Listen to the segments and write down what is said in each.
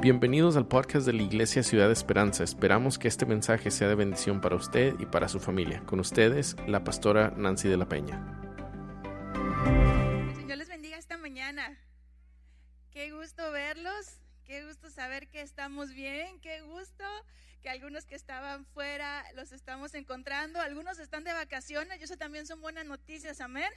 Bienvenidos al podcast de la Iglesia Ciudad Esperanza. Esperamos que este mensaje sea de bendición para usted y para su familia. Con ustedes, la pastora Nancy de la Peña. Señor les bendiga esta mañana. Qué gusto verlos, qué gusto saber que estamos bien, qué gusto que algunos que estaban fuera los estamos encontrando, algunos están de vacaciones y eso también son buenas noticias, amén.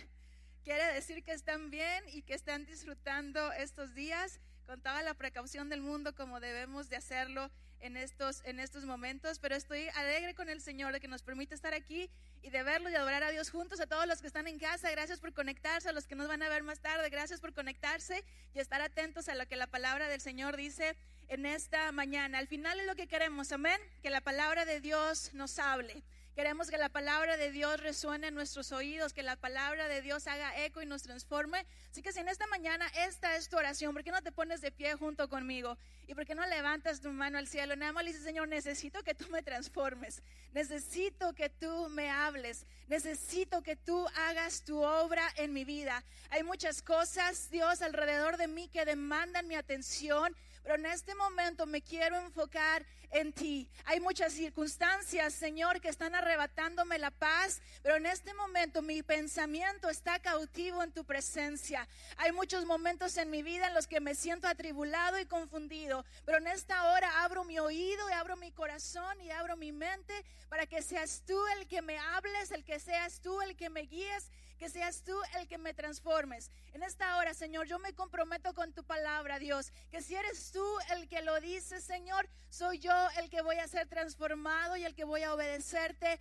Quiere decir que están bien y que están disfrutando estos días con toda la precaución del mundo como debemos de hacerlo en estos, en estos momentos, pero estoy alegre con el Señor de que nos permite estar aquí y de verlo y adorar a Dios juntos, a todos los que están en casa, gracias por conectarse, a los que nos van a ver más tarde, gracias por conectarse y estar atentos a lo que la palabra del Señor dice en esta mañana. Al final es lo que queremos, amén, que la palabra de Dios nos hable. Queremos que la palabra de Dios resuene en nuestros oídos, que la palabra de Dios haga eco y nos transforme. Así que si en esta mañana esta es tu oración, ¿por qué no te pones de pie junto conmigo? ¿Y por qué no levantas tu mano al cielo? Nada más le dices, Señor, necesito que tú me transformes. Necesito que tú me hables. Necesito que tú hagas tu obra en mi vida. Hay muchas cosas, Dios, alrededor de mí que demandan mi atención pero en este momento me quiero enfocar en ti. Hay muchas circunstancias, Señor, que están arrebatándome la paz, pero en este momento mi pensamiento está cautivo en tu presencia. Hay muchos momentos en mi vida en los que me siento atribulado y confundido, pero en esta hora abro mi oído y abro mi corazón y abro mi mente para que seas tú el que me hables, el que seas tú el que me guíes que seas tú el que me transformes. En esta hora, Señor, yo me comprometo con tu palabra, Dios, que si eres tú el que lo dice, Señor, soy yo el que voy a ser transformado y el que voy a obedecerte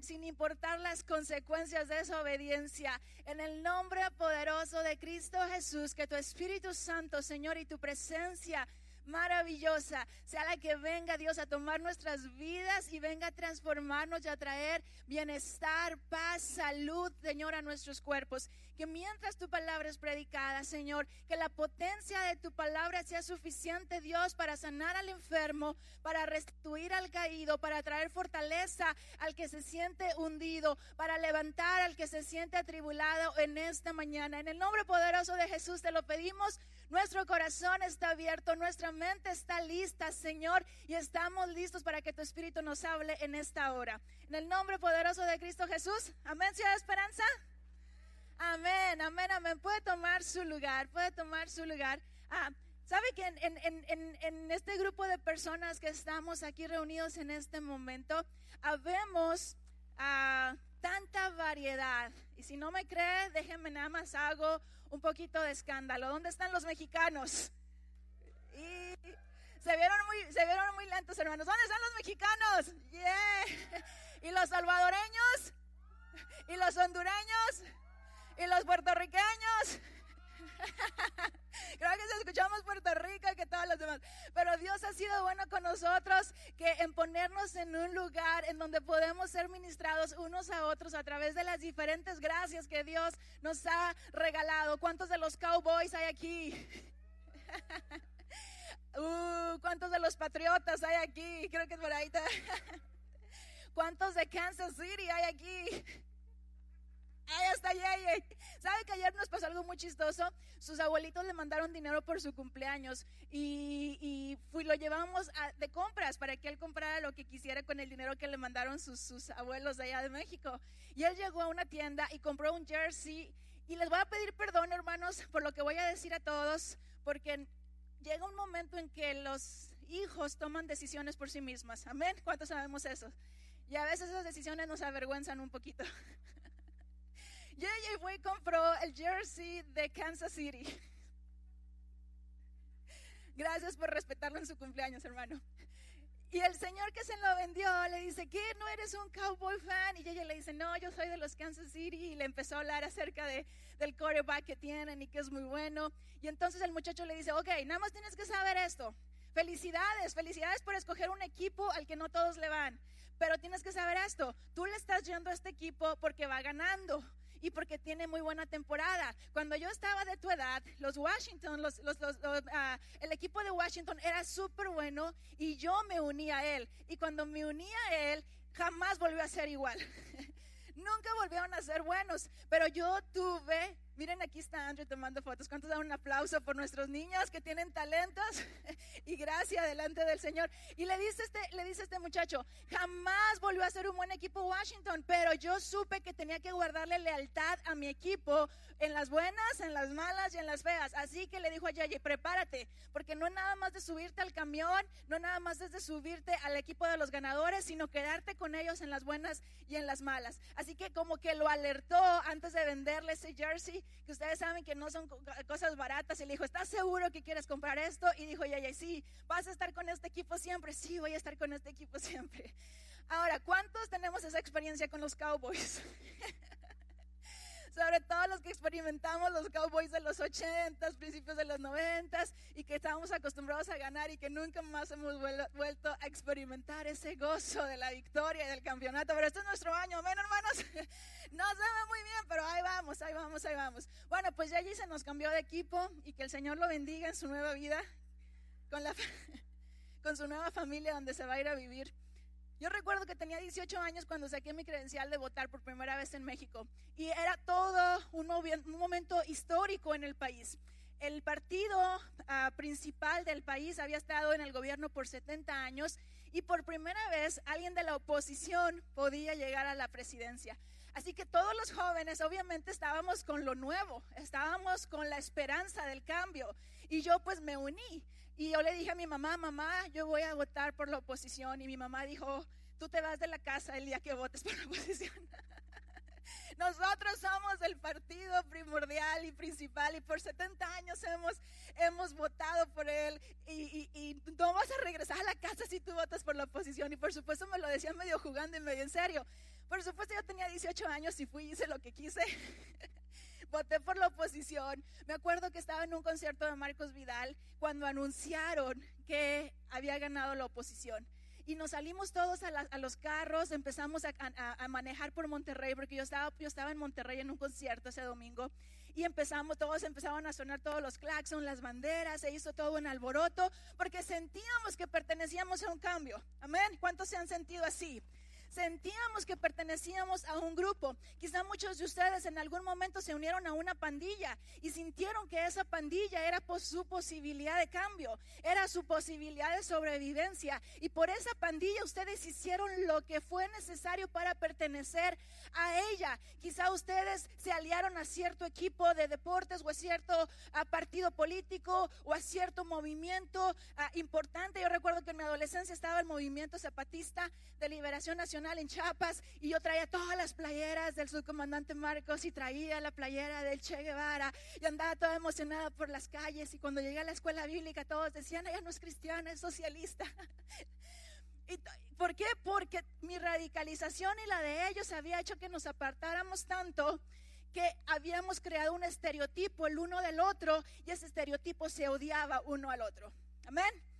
sin importar las consecuencias de esa obediencia. En el nombre poderoso de Cristo Jesús, que tu Espíritu Santo, Señor, y tu presencia maravillosa sea la que venga Dios a tomar nuestras vidas y venga a transformarnos y a traer bienestar, paz, salud, Señor, a nuestros cuerpos. Que mientras tu palabra es predicada, Señor, que la potencia de tu palabra sea suficiente, Dios, para sanar al enfermo, para restituir al caído, para traer fortaleza al que se siente hundido, para levantar al que se siente atribulado en esta mañana. En el nombre poderoso de Jesús te lo pedimos. Nuestro corazón está abierto, nuestra mente está lista, Señor, y estamos listos para que tu Espíritu nos hable en esta hora. En el nombre poderoso de Cristo Jesús. Amén, Ciudad de Esperanza. Amén, amén, amén. Puede tomar su lugar, puede tomar su lugar. Ah, ¿Sabe que en, este grupo de personas que estamos aquí reunidos en este momento, habemos ah, tanta variedad? Y si no me cree, déjenme nada más hago un poquito de escándalo. ¿Dónde están los mexicanos? Y se vieron muy, se vieron muy lentos, hermanos. ¿Dónde están los mexicanos? ¿Y los salvadoreños? ¿Y los hondureños? ¿Y los puertorriqueños? Creo que se escuchamos Puerto Rico que todos los demás. Pero Dios ha sido bueno con nosotros que en ponernos en un lugar en donde podemos ser ministrados unos a otros a través de las diferentes gracias que Dios nos ha regalado. ¿Cuántos de los cowboys hay aquí? uh, ¿Cuántos de los patriotas hay aquí? Creo que es por ahí. ¿Cuántos de Kansas City hay aquí? Ahí está Yeye. ¿Sabe que ayer nos pasó algo muy chistoso? Sus abuelitos le mandaron dinero por su cumpleaños y, y lo llevamos de compras para que él comprara lo que quisiera con el dinero que le mandaron sus, sus abuelos de allá de México. Y él llegó a una tienda y compró un jersey. Y les voy a pedir perdón, hermanos, por lo que voy a decir a todos, porque llega un momento en que los hijos toman decisiones por sí mismas. Amén. ¿Cuántos sabemos eso? Y a veces esas decisiones nos avergüenzan un poquito. JJ fue y compró el jersey de Kansas City. Gracias por respetarlo en su cumpleaños, hermano. Y el señor que se lo vendió le dice, ¿qué? ¿No eres un cowboy fan? Y ella le dice, no, yo soy de los Kansas City. Y le empezó a hablar acerca de, del quarterback que tienen y que es muy bueno. Y entonces el muchacho le dice, ok, nada más tienes que saber esto. Felicidades, felicidades por escoger un equipo al que no todos le van. Pero tienes que saber esto, tú le estás yendo a este equipo porque va ganando y porque tiene muy buena temporada. Cuando yo estaba de tu edad, los Washington, los, ah, el equipo de Washington era súper bueno y yo me uní a él. Y cuando me uní a él, jamás volvió a ser igual. Nunca volvieron a ser buenos, pero yo tuve Miren, aquí está Andrew tomando fotos. ¿Cuántos dan un aplauso por nuestros niños que tienen talentos y gracia delante del Señor? Y le dice este, le dice este muchacho, jamás volvió a ser un buen equipo Washington, pero yo supe que tenía que guardarle lealtad a mi equipo en las buenas, en las malas y en las feas. Así que le dijo a prepárate, porque no nada más de subirte al camión, no nada más es de subirte al equipo de los ganadores, sino quedarte con ellos en las buenas y en las malas. Así que como que lo alertó antes de venderle ese jersey que ustedes saben que no son cosas baratas. Y le dijo, ¿estás seguro que quieres comprar esto? Y dijo, ya, ya, sí, ¿vas a estar con este equipo siempre? Sí, voy a estar con este equipo siempre. Ahora, ¿cuántos tenemos esa experiencia con los Cowboys? sobre todo los que experimentamos los Cowboys de los 80, principios de los 90 y que estábamos acostumbrados a ganar y que nunca más hemos vuelto a experimentar ese gozo de la victoria y del campeonato. Pero este es nuestro año, amén, hermanos. No se ve muy bien, pero ahí vamos, ahí vamos, ahí vamos. Bueno, pues ya allí se nos cambió de equipo y que el Señor lo bendiga en su nueva vida, con, la, con su nueva familia donde se va a ir a vivir. Yo recuerdo que tenía 18 años cuando saqué mi credencial de votar por primera vez en México y era todo un, momento histórico en el país. El partido ah, principal del país había estado en el gobierno por 70 años y por primera vez alguien de la oposición podía llegar a la presidencia. Así que todos los jóvenes obviamente estábamos con lo nuevo, estábamos con la esperanza del cambio y yo pues me uní. Y yo le dije a mi mamá, mamá, yo voy a votar por la oposición. Y mi mamá dijo, tú te vas de la casa el día que votes por la oposición. Nosotros somos el partido primordial y principal y por 70 años hemos, hemos votado por él y, y, no vas a regresar a la casa si tú votas por la oposición. Y por supuesto me lo decía medio jugando y medio en serio. Por supuesto yo tenía 18 años y fui y hice lo que quise. voté por la oposición. Me acuerdo que estaba en un concierto de Marcos Vidal cuando anunciaron que había ganado la oposición. Y nos salimos todos a, los carros, empezamos a, manejar por Monterrey, porque yo estaba, yo estaba en Monterrey en un concierto ese domingo. Y empezamos, todos empezaban a sonar todos los claxons, las banderas, se hizo todo un alboroto, porque sentíamos que pertenecíamos a un cambio. Amén. ¿Cuántos se han sentido así? Sentíamos que pertenecíamos a un grupo. Quizá muchos de ustedes en algún momento se unieron a una pandilla y sintieron que esa pandilla era por su posibilidad de cambio, era su posibilidad de sobrevivencia. Y por esa pandilla ustedes hicieron lo que fue necesario para pertenecer a ella. Quizá ustedes se aliaron a cierto equipo de deportes o a cierto partido político o a cierto movimiento importante. Yo recuerdo que en mi adolescencia estaba el movimiento zapatista de liberación nacional en Chiapas y yo traía todas las playeras del subcomandante Marcos y traía la playera del Che Guevara y andaba toda emocionada por las calles y cuando llegué a la escuela bíblica todos decían, ella no es cristiana, es socialista. ¿Y ¿Por qué? Porque mi radicalización y la de ellos había hecho que nos apartáramos tanto que habíamos creado un estereotipo el uno del otro y ese estereotipo se odiaba uno al otro. Amén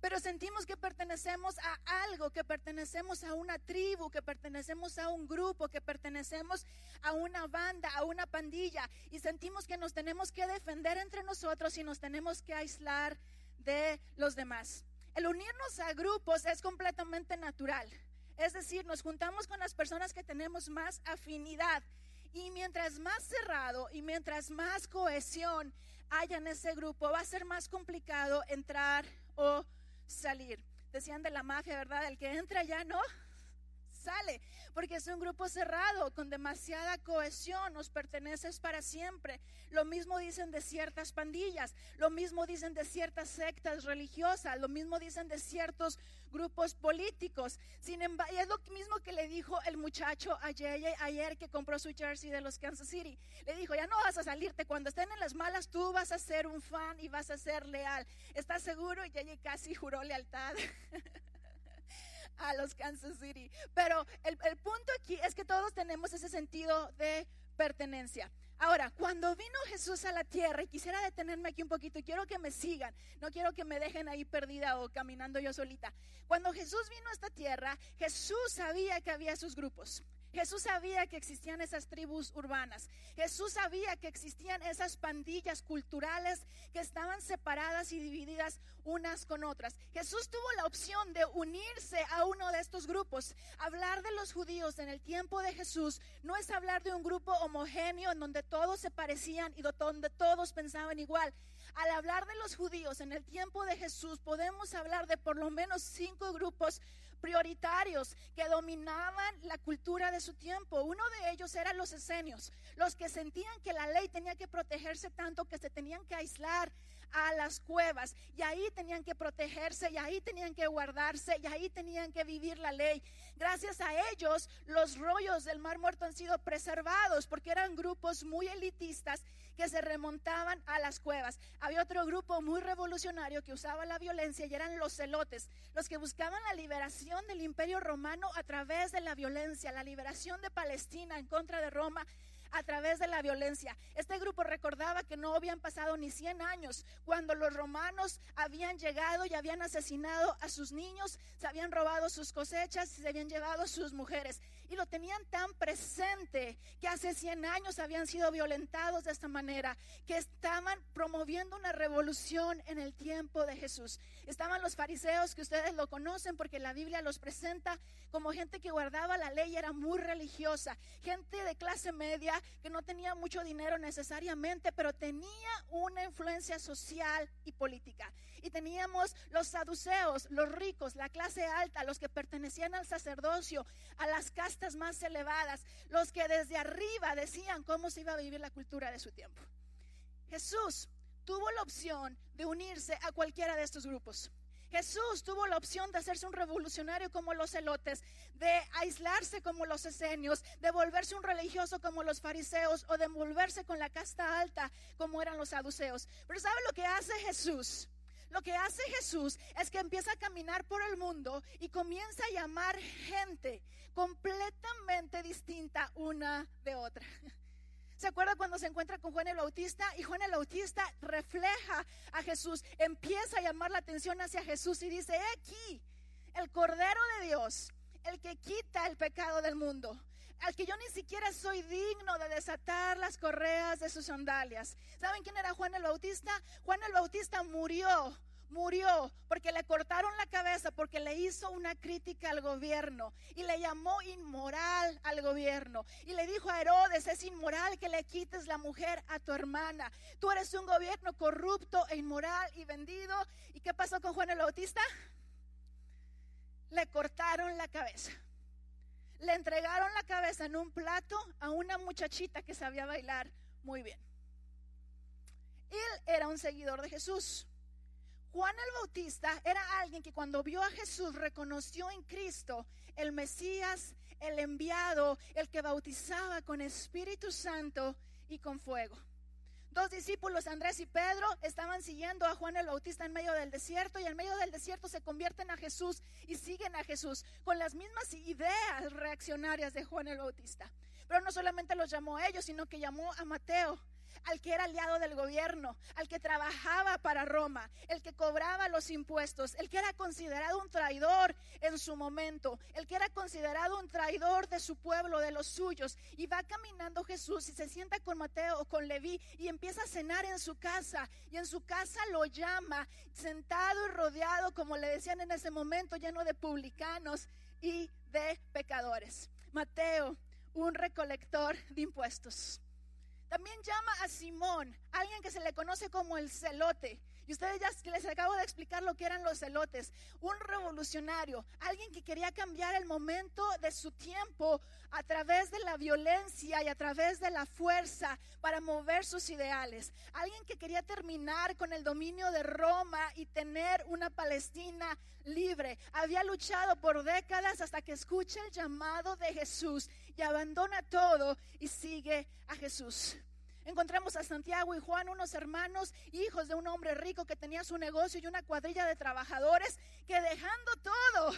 pero sentimos que pertenecemos a algo, que pertenecemos a una tribu, que pertenecemos a un grupo, que pertenecemos a una banda, a una pandilla, y sentimos que nos tenemos que defender entre nosotros y nos tenemos que aislar de los demás. El unirnos a grupos es completamente natural, es decir, nos juntamos con las personas que tenemos más afinidad. Y mientras más cerrado y mientras más cohesión haya en ese grupo, va a ser más complicado entrar o salir. Decían de la mafia, ¿verdad? El que entra ya no sale, porque es un grupo cerrado, con demasiada cohesión, nos perteneces para siempre. Lo mismo dicen de ciertas pandillas, lo mismo dicen de ciertas sectas religiosas, lo mismo dicen de ciertos grupos políticos. Sin embargo, es lo mismo que le dijo el muchacho ayer, ayer que compró su jersey de los Kansas City. Le dijo, ya no vas a salirte, cuando estén en las malas tú vas a ser un fan y vas a ser leal. ¿Estás seguro? Y ella casi juró lealtad. a los Kansas City. Pero el, el punto aquí es que todos tenemos ese sentido de pertenencia. Ahora, cuando vino Jesús a la tierra, y quisiera detenerme aquí un poquito, y quiero que me sigan, no quiero que me dejen ahí perdida o caminando yo solita. Cuando Jesús vino a esta tierra, Jesús sabía que había sus grupos. Jesús sabía que existían esas tribus urbanas. Jesús sabía que existían esas pandillas culturales que estaban separadas y divididas unas con otras. Jesús tuvo la opción de unirse a uno de estos grupos. Hablar de los judíos en el tiempo de Jesús no es hablar de un grupo homogéneo en donde todos se parecían y donde todos pensaban igual. Al hablar de los judíos en el tiempo de Jesús podemos hablar de por lo menos cinco grupos prioritarios que dominaban la cultura de su tiempo. Uno de ellos eran los esenios, los que sentían que la ley tenía que protegerse tanto que se tenían que aislar a las cuevas y ahí tenían que protegerse y ahí tenían que guardarse y ahí tenían que vivir la ley. Gracias a ellos los rollos del Mar Muerto han sido preservados porque eran grupos muy elitistas que se remontaban a las cuevas. Había otro grupo muy revolucionario que usaba la violencia y eran los celotes, los que buscaban la liberación del imperio romano a través de la violencia, la liberación de Palestina en contra de Roma a través de la violencia. Este grupo recordaba que no habían pasado ni 100 años cuando los romanos habían llegado y habían asesinado a sus niños, se habían robado sus cosechas y se habían llevado sus mujeres. Y lo tenían tan presente que hace 100 años habían sido violentados de esta manera, que estaban promoviendo una revolución en el tiempo de Jesús. Estaban los fariseos que ustedes lo conocen porque la Biblia los presenta como gente que guardaba la ley, era muy religiosa, gente de clase media que no tenía mucho dinero necesariamente, pero tenía una influencia social y política. Y teníamos los saduceos, los ricos, la clase alta, los que pertenecían al sacerdocio, a las castas más elevadas, los que desde arriba decían cómo se iba a vivir la cultura de su tiempo. Jesús tuvo la opción de unirse a cualquiera de estos grupos. Jesús tuvo la opción de hacerse un revolucionario como los celotes, de aislarse como los esenios, de volverse un religioso como los fariseos o de volverse con la casta alta como eran los saduceos. Pero ¿sabe lo que hace Jesús? Lo que hace Jesús es que empieza a caminar por el mundo y comienza a llamar gente completamente distinta una de otra. ¿Se acuerda cuando se encuentra con Juan el Bautista? Y Juan el Bautista refleja a Jesús, empieza a llamar la atención hacia Jesús y dice, he aquí, el Cordero de Dios, el que quita el pecado del mundo al que yo ni siquiera soy digno de desatar las correas de sus sandalias. ¿Saben quién era Juan el Bautista? Juan el Bautista murió murió porque le cortaron la cabeza, porque le hizo una crítica al gobierno y le llamó inmoral al gobierno. Y le dijo a Herodes, es inmoral que le quites la mujer a tu hermana. Tú eres un gobierno corrupto e inmoral y vendido. ¿Y qué pasó con Juan el Bautista? Le cortaron la cabeza. Le entregaron la cabeza en un plato a una muchachita que sabía bailar muy bien. Él era un seguidor de Jesús. Juan el Bautista era alguien que cuando vio a Jesús reconoció en Cristo el Mesías, el enviado, el que bautizaba con Espíritu Santo y con fuego. Dos discípulos, Andrés y Pedro, estaban siguiendo a Juan el Bautista en medio del desierto y en medio del desierto se convierten a Jesús y siguen a Jesús con las mismas ideas reaccionarias de Juan el Bautista. Pero no solamente los llamó a ellos, sino que llamó a Mateo, al que era aliado del gobierno, al que trabajaba para Roma, el que cobraba los impuestos, el que era considerado un traidor en su momento, el que era considerado un traidor de su pueblo, de los suyos. Y va caminando Jesús y se sienta con Mateo o con Leví y empieza a cenar en su casa. Y en su casa lo llama, sentado y rodeado, como le decían en ese momento, lleno de publicanos y de pecadores. Mateo, un recolector de impuestos. También llama a Simón, alguien que se le conoce como el celote. Y ustedes ya les acabo de explicar lo que eran los celotes. Un revolucionario, alguien que quería cambiar el momento de su tiempo a través de la violencia y a través de la fuerza para mover sus ideales. Alguien que quería terminar con el dominio de Roma y tener una Palestina libre. Había luchado por décadas hasta que escucha el llamado de Jesús y abandona todo y sigue a Jesús. Encontramos a Santiago y Juan, unos hermanos, hijos de un hombre rico que tenía su negocio y una cuadrilla de trabajadores que dejando todo,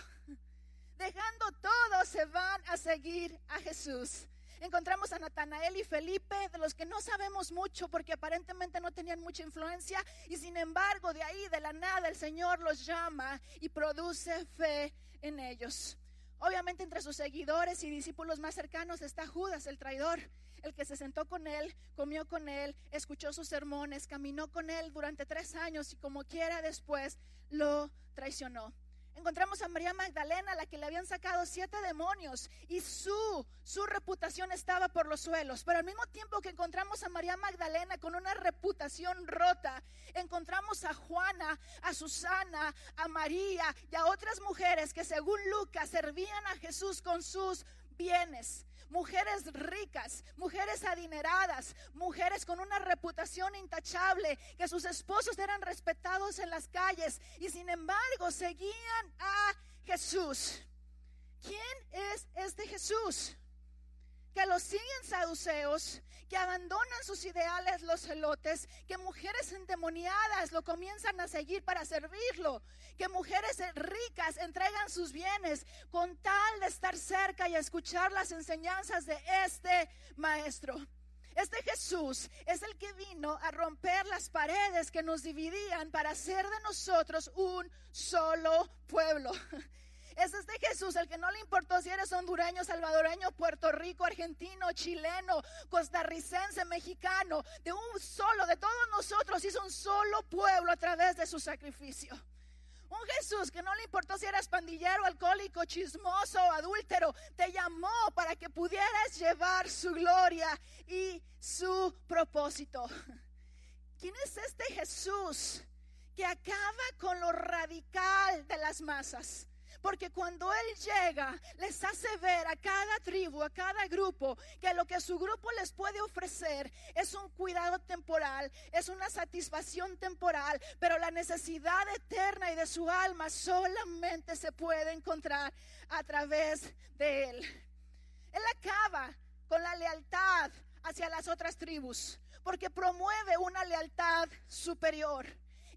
dejando todo, se van a seguir a Jesús. Encontramos a Natanael y Felipe, de los que no sabemos mucho porque aparentemente no tenían mucha influencia y sin embargo de ahí, de la nada, el Señor los llama y produce fe en ellos. Obviamente entre sus seguidores y discípulos más cercanos está Judas, el traidor, el que se sentó con él, comió con él, escuchó sus sermones, caminó con él durante tres años y como quiera después lo traicionó. Encontramos a María Magdalena, la que le habían sacado siete demonios y su, su reputación estaba por los suelos. Pero al mismo tiempo que encontramos a María Magdalena con una reputación rota, encontramos a Juana, a Susana, a María y a otras mujeres que según Lucas servían a Jesús con sus bienes mujeres ricas, mujeres adineradas, mujeres con una reputación intachable, que sus esposos eran respetados en las calles y sin embargo seguían a Jesús. ¿Quién es este Jesús? Que los siguen saduceos, que abandonan sus ideales los celotes, que mujeres endemoniadas lo comienzan a seguir para servirlo, que mujeres ricas entregan sus bienes con tal de estar cerca y escuchar las enseñanzas de este maestro. Este Jesús es el que vino a romper las paredes que nos dividían para hacer de nosotros un solo pueblo. Es este Jesús el que no le importó si eres hondureño, salvadoreño, Puerto Rico, argentino, chileno, costarricense, mexicano. De un solo, de todos nosotros hizo un solo pueblo a través de su sacrificio. Un Jesús que no le importó si eras pandillero, alcohólico, chismoso adúltero, te llamó para que pudieras llevar su gloria y su propósito. ¿Quién es este Jesús que acaba con lo radical de las masas? Porque cuando Él llega, les hace ver a cada tribu, a cada grupo, que lo que su grupo les puede ofrecer es un cuidado temporal, es una satisfacción temporal, pero la necesidad eterna y de su alma solamente se puede encontrar a través de Él. Él acaba con la lealtad hacia las otras tribus, porque promueve una lealtad superior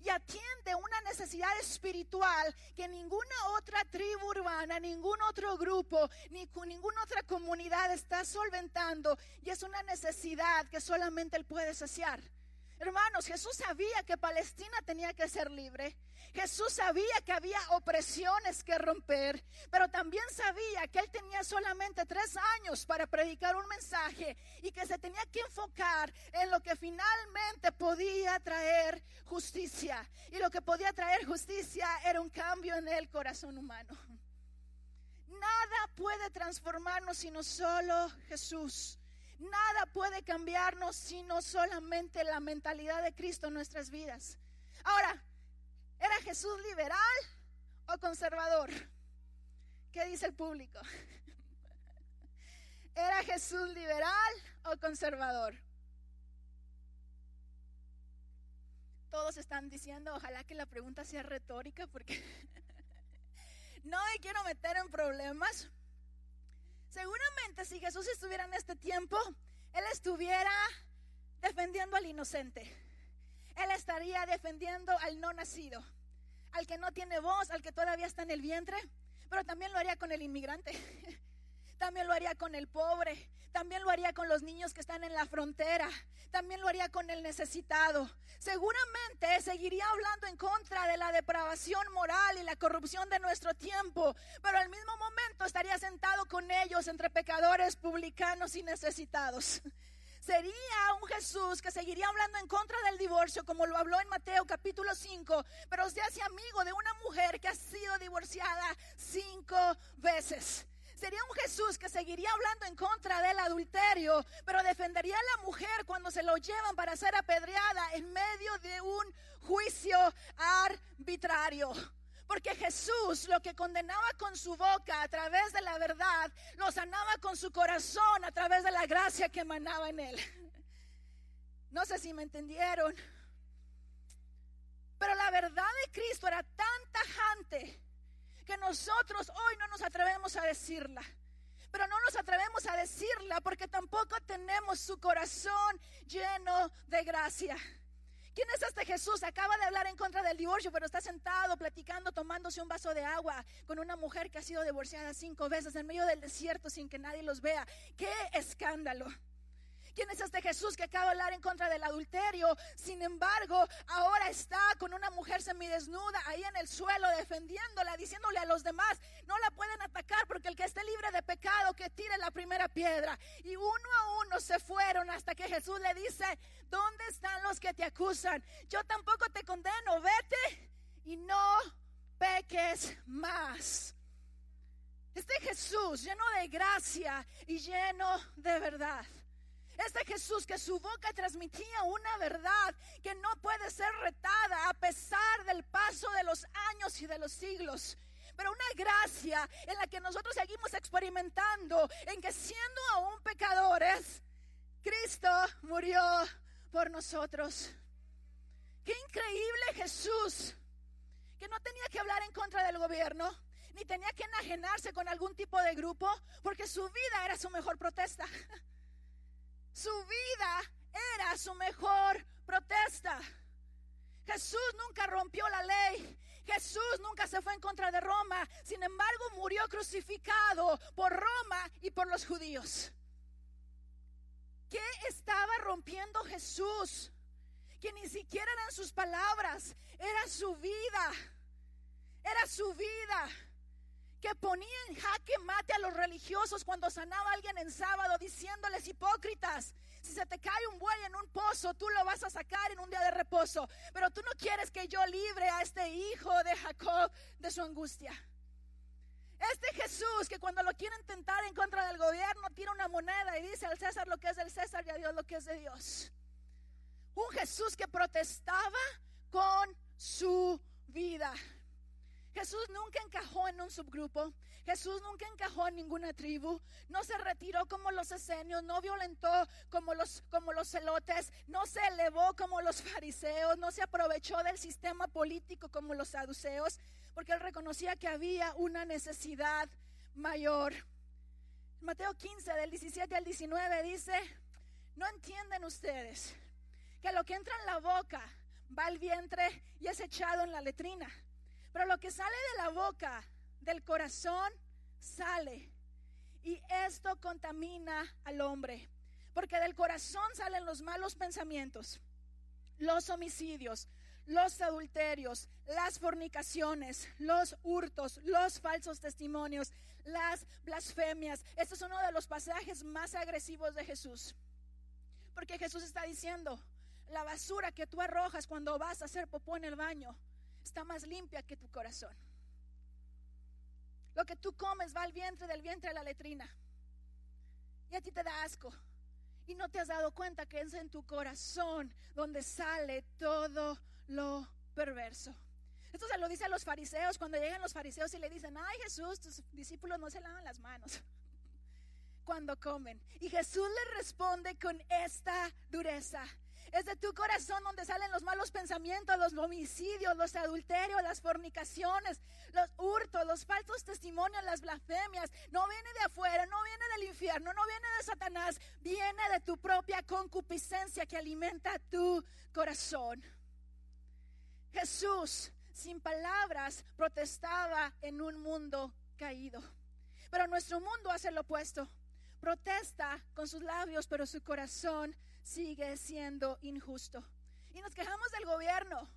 y atiende una necesidad espiritual que ninguna otra tribu urbana, ningún otro grupo, ni ninguna otra comunidad está solventando. Y es una necesidad que solamente Él puede saciar. Hermanos, Jesús sabía que Palestina tenía que ser libre. Jesús sabía que había opresiones que romper, pero también sabía que él tenía solamente tres años para predicar un mensaje y que se tenía que enfocar en lo que finalmente podía traer justicia. Y lo que podía traer justicia era un cambio en el corazón humano. Nada puede transformarnos sino solo Jesús. Nada puede cambiarnos sino solamente la mentalidad de Cristo en nuestras vidas. Ahora, ¿era Jesús liberal o conservador? ¿Qué dice el público? ¿Era Jesús liberal o conservador? Todos están diciendo, ojalá que la pregunta sea retórica porque no me quiero meter en problemas, Seguramente si Jesús estuviera en este tiempo, Él estuviera defendiendo al inocente. Él estaría defendiendo al no nacido, al que no tiene voz, al que todavía está en el vientre, pero también lo haría con el inmigrante. También lo haría con el pobre. También lo haría con los niños que están en la frontera. También lo haría con el necesitado. Seguramente seguiría hablando en contra de la depravación moral y la corrupción de nuestro tiempo. Pero al mismo momento estaría sentado con ellos entre pecadores, publicanos y necesitados. Sería un Jesús que seguiría hablando en contra del divorcio, como lo habló en Mateo capítulo 5, pero se hace amigo de una mujer que ha sido divorciada cinco veces. Sería un Jesús que seguiría hablando en contra del adulterio, pero defendería a la mujer cuando se lo llevan para ser apedreada en medio de un juicio arbitrario. Porque Jesús lo que condenaba con su boca a través de la verdad, lo sanaba con su corazón a través de la gracia que emanaba en él. No sé si me entendieron. Pero la verdad de Cristo era tan tajante que nosotros hoy no nos atrevemos a decirla. Pero no nos atrevemos a decirla porque tampoco tenemos su corazón lleno de gracia. ¿Quién es este Jesús? Acaba de hablar en contra del divorcio, pero está sentado, platicando, tomándose un vaso de agua con una mujer que ha sido divorciada cinco veces en medio del desierto sin que nadie los vea. ¡Qué escándalo! ¿Quién es este Jesús que acaba de hablar en contra del adulterio? Sin embargo, ahora está con una mujer semidesnuda ahí en el suelo defendiéndola, diciéndole a los demás, no la pueden atacar porque el que esté libre de pecado que tire la primera piedra. Y uno a uno se fueron hasta que Jesús le dice, ¿dónde están los que te acusan? Yo tampoco te condeno, vete y no peques más. Este Jesús lleno de gracia y lleno de verdad. Este Jesús que su boca transmitía una verdad que no puede ser retada a pesar del paso de los años y de los siglos. Pero una gracia en la que nosotros seguimos experimentando, en que siendo aún pecadores, Cristo murió por nosotros. Qué increíble Jesús, que no tenía que hablar en contra del gobierno, ni tenía que enajenarse con algún tipo de grupo, porque su vida era su mejor protesta. Su vida era su mejor protesta. Jesús nunca rompió la ley. Jesús nunca se fue en contra de Roma. Sin embargo, murió crucificado por Roma y por los judíos. ¿Qué estaba rompiendo Jesús? Que ni siquiera eran sus palabras, era su vida. Era su vida que ponía en jaque mate a los religiosos cuando sanaba a alguien en sábado diciéndoles hipócritas. Si se te cae un buey en un pozo, tú lo vas a sacar en un día de reposo. Pero tú no quieres que yo libre a este hijo de Jacob de su angustia. Este Jesús que cuando lo quieren tentar en contra del gobierno tira una moneda y dice al César lo que es del César y a Dios lo que es de Dios. Un Jesús que protestaba con su vida. Jesús nunca encajó en un subgrupo. Jesús nunca encajó en ninguna tribu. No se retiró como los esenios, no violentó como los, como los celotes, no se elevó como los fariseos, no se aprovechó del sistema político como los saduceos, porque él reconocía que había una necesidad mayor. Mateo 15, del 17 al 19 dice, no entienden ustedes que lo que entra en la boca va al vientre y es echado en la letrina. Pero lo que sale de la boca, del corazón, sale. Y esto contamina al hombre. Porque del corazón salen los malos pensamientos, los homicidios, los adulterios, las fornicaciones, los hurtos, los falsos testimonios, las blasfemias. Este es uno de los pasajes más agresivos de Jesús. Porque Jesús está diciendo, la basura que tú arrojas cuando vas a hacer popó en el baño está más limpia que tu corazón. Lo que tú comes va al vientre, del vientre a la letrina. Y a ti te da asco. Y no te has dado cuenta que es en tu corazón donde sale todo lo perverso. Esto se lo dice a los fariseos cuando llegan los fariseos y le dicen, ay Jesús, tus discípulos no se lavan las manos cuando comen. Y Jesús le responde con esta dureza. Es de tu corazón donde salen los malos pensamientos, los homicidios, los adulterios, las fornicaciones, los hurtos, los falsos testimonios, las blasfemias. No viene de afuera, no viene del infierno, no viene de Satanás, viene de tu propia concupiscencia que alimenta tu corazón. Jesús, sin palabras, protestaba en un mundo caído. Pero nuestro mundo hace lo opuesto. Protesta con sus labios, pero su corazón sigue siendo injusto. Y nos quejamos del gobierno,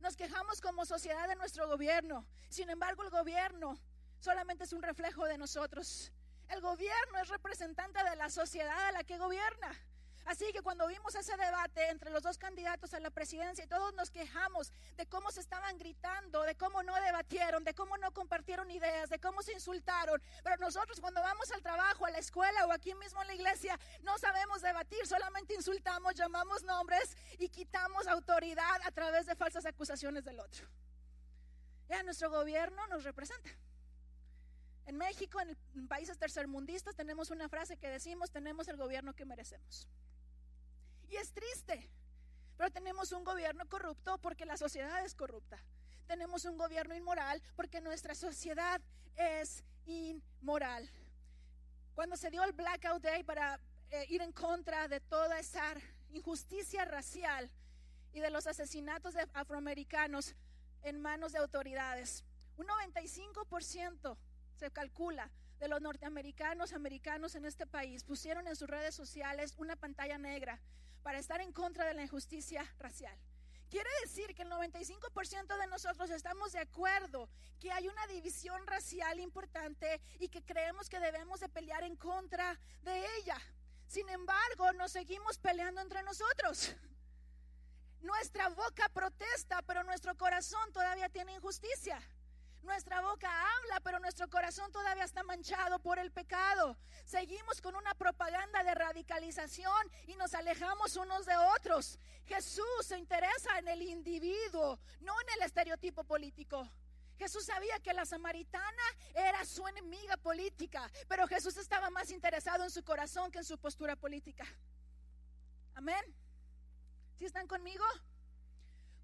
nos quejamos como sociedad de nuestro gobierno. Sin embargo, el gobierno solamente es un reflejo de nosotros. El gobierno es representante de la sociedad a la que gobierna. Así que cuando vimos ese debate entre los dos candidatos a la presidencia todos nos quejamos de cómo se estaban gritando, de cómo no debatieron, de cómo no compartieron ideas, de cómo se insultaron. Pero nosotros cuando vamos al trabajo, a la escuela o aquí mismo en la iglesia, no sabemos debatir, solamente insultamos, llamamos nombres y quitamos autoridad a través de falsas acusaciones del otro. Ya nuestro gobierno nos representa. En México, en países tercermundistas, tenemos una frase que decimos, tenemos el gobierno que merecemos. Y es triste. Pero tenemos un gobierno corrupto porque la sociedad es corrupta. Tenemos un gobierno inmoral porque nuestra sociedad es inmoral. Cuando se dio el Blackout Day para eh, ir en contra de toda esa injusticia racial y de los asesinatos de afroamericanos en manos de autoridades, un 95% se calcula de los norteamericanos, americanos en este país, pusieron en sus redes sociales una pantalla negra para estar en contra de la injusticia racial. Quiere decir que el 95% de nosotros estamos de acuerdo que hay una división racial importante y que creemos que debemos de pelear en contra de ella. Sin embargo, nos seguimos peleando entre nosotros. Nuestra boca protesta, pero nuestro corazón todavía tiene injusticia. Nuestra boca habla, pero nuestro corazón todavía está manchado por el pecado. Seguimos con una propaganda de radicalización y nos alejamos unos de otros. Jesús se interesa en el individuo, no en el estereotipo político. Jesús sabía que la samaritana era su enemiga política, pero Jesús estaba más interesado en su corazón que en su postura política. Amén. ¿Sí están conmigo?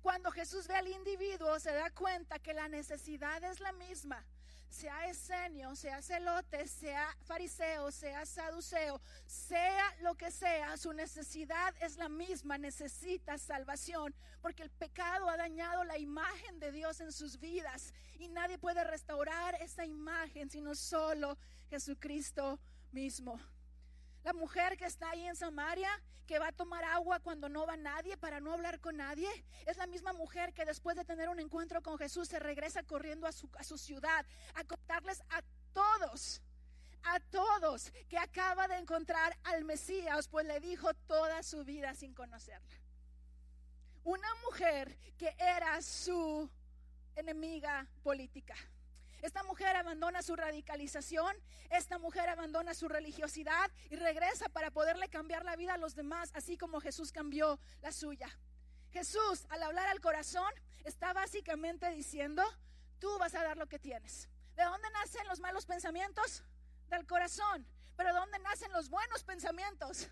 Cuando Jesús ve al individuo, se da cuenta que la necesidad es la misma. Sea esenio, sea celote, sea fariseo, sea saduceo, sea lo que sea, su necesidad es la misma, necesita salvación, porque el pecado ha dañado la imagen de Dios en sus vidas y nadie puede restaurar esa imagen sino solo Jesucristo mismo. La mujer que está ahí en Samaria, que va a tomar agua cuando no va nadie para no hablar con nadie, es la misma mujer que después de tener un encuentro con Jesús se regresa corriendo a su, a su ciudad a contarles a todos, a todos que acaba de encontrar al Mesías, pues le dijo toda su vida sin conocerla. Una mujer que era su enemiga política. Esta mujer abandona su radicalización, esta mujer abandona su religiosidad y regresa para poderle cambiar la vida a los demás, así como Jesús cambió la suya. Jesús, al hablar al corazón, está básicamente diciendo, tú vas a dar lo que tienes. ¿De dónde nacen los malos pensamientos? Del corazón. Pero ¿de dónde nacen los buenos pensamientos?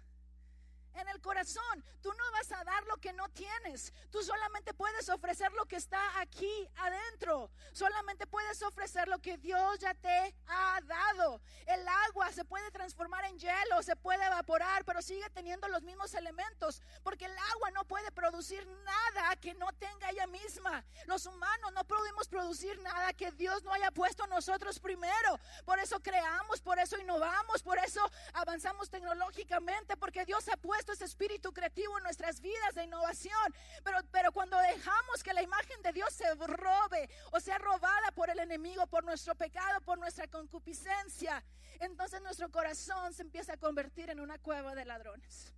En el corazón. Tú no vas a dar lo que no tienes. Tú solamente puedes ofrecer lo que está aquí adentro. Solamente puedes ofrecer lo que Dios ya te ha dado. El agua se puede transformar en hielo, se puede evaporar, pero sigue teniendo los mismos elementos. Porque el agua no puede producir nada que no tenga ella misma. Los humanos no podemos producir nada que Dios no haya puesto nosotros primero. Por eso creamos, por eso innovamos, por eso avanzamos tecnológicamente, porque Dios ha puesto ese espíritu creativo en nuestras vidas de innovación. Pero, pero cuando dejamos que la imagen de Dios se robe o sea robada por el enemigo, por nuestro pecado, por nuestra concupiscencia, entonces nuestro corazón se empieza a convertir en una cueva de ladrones.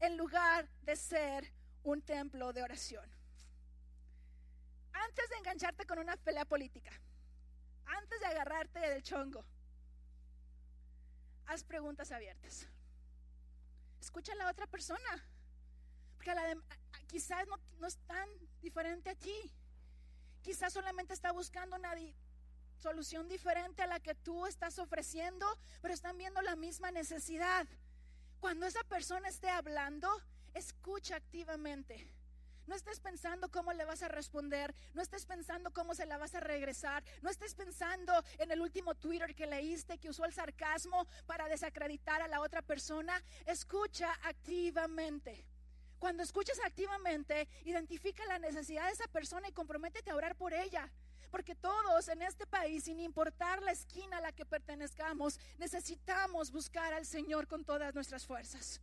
En lugar de ser un templo de oración. Antes de engancharte con una pelea política, antes de agarrarte del chongo, haz preguntas abiertas. Escucha a la otra persona. Porque la quizás no, no, es tan diferente a ti. Quizás solamente está buscando una solución diferente a la que tú estás ofreciendo, pero están viendo la misma necesidad. Cuando esa persona esté hablando, escucha activamente. No estés pensando cómo le vas a responder, no estés pensando cómo se la vas a regresar, no estés pensando en el último Twitter que leíste que usó el sarcasmo para desacreditar a la otra persona. Escucha activamente. Cuando escuches activamente, identifica la necesidad de esa persona y comprométete a orar por ella. Porque todos en este país, sin importar la esquina a la que pertenezcamos, necesitamos buscar al Señor con todas nuestras fuerzas.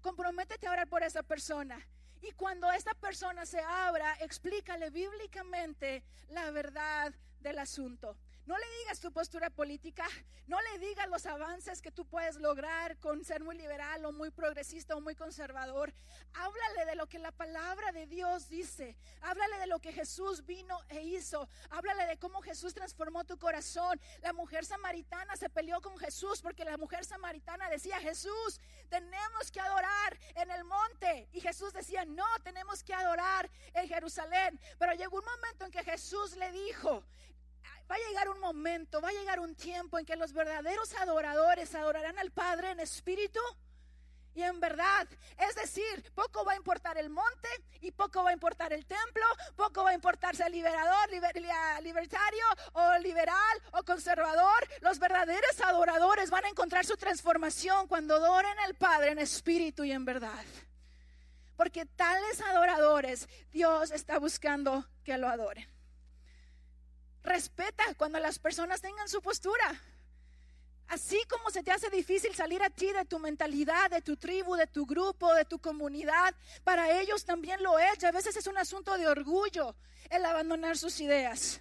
Comprométete a orar por esa persona. Y cuando esta persona se abra, explícale bíblicamente la verdad del asunto. No le digas tu postura política, no le digas los avances que tú puedes lograr con ser muy liberal o muy progresista o muy conservador. Háblale de lo que la palabra de Dios dice. Háblale de lo que Jesús vino e hizo. Háblale de cómo Jesús transformó tu corazón. La mujer samaritana se peleó con Jesús porque la mujer samaritana decía, Jesús, tenemos que adorar en el monte. Y Jesús decía, no, tenemos que adorar en Jerusalén. Pero llegó un momento en que Jesús le dijo, va a llegar un momento, va a llegar un tiempo en que los verdaderos adoradores adorarán al Padre en espíritu y en verdad. Es decir, poco va a importar el monte y poco va a importar el templo, poco va a importar ser liberador, libertario o liberal o conservador. Los verdaderos adoradores van a encontrar su transformación cuando adoren al Padre en espíritu y en verdad. Porque tales adoradores Dios está buscando que lo adoren. Respeta cuando las personas tengan su postura. Así como se te hace difícil salir a ti de tu mentalidad, de tu tribu, de tu grupo, de tu comunidad, para ellos también lo es. Y a veces es un asunto de orgullo el abandonar sus ideas.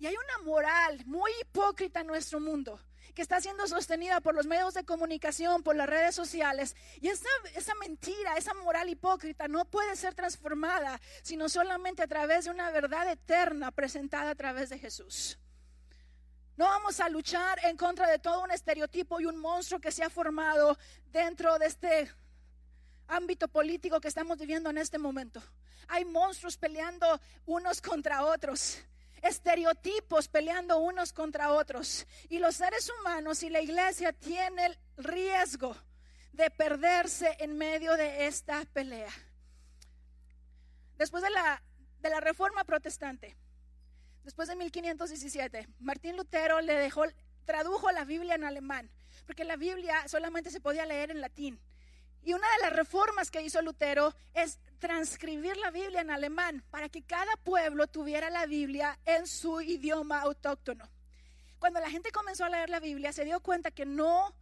Y hay una moral muy hipócrita en nuestro mundo que está siendo sostenida por los medios de comunicación, por las redes sociales. Y esa, mentira, esa moral hipócrita no puede ser transformada sino solamente a través de una verdad eterna presentada a través de Jesús. No vamos a luchar en contra de todo un estereotipo y un monstruo que se ha formado dentro de este ámbito político que estamos viviendo en este momento. Hay monstruos peleando unos contra otros estereotipos peleando unos contra otros. Y los seres humanos y la iglesia tienen el riesgo de perderse en medio de esta pelea. Después de la, de la reforma protestante, después de 1517, Martín Lutero le dejó, tradujo la Biblia en alemán, porque la Biblia solamente se podía leer en latín. Y una de las reformas que hizo Lutero es transcribir la Biblia en alemán para que cada pueblo tuviera la Biblia en su idioma autóctono. Cuando la gente comenzó a leer la Biblia, se dio cuenta que no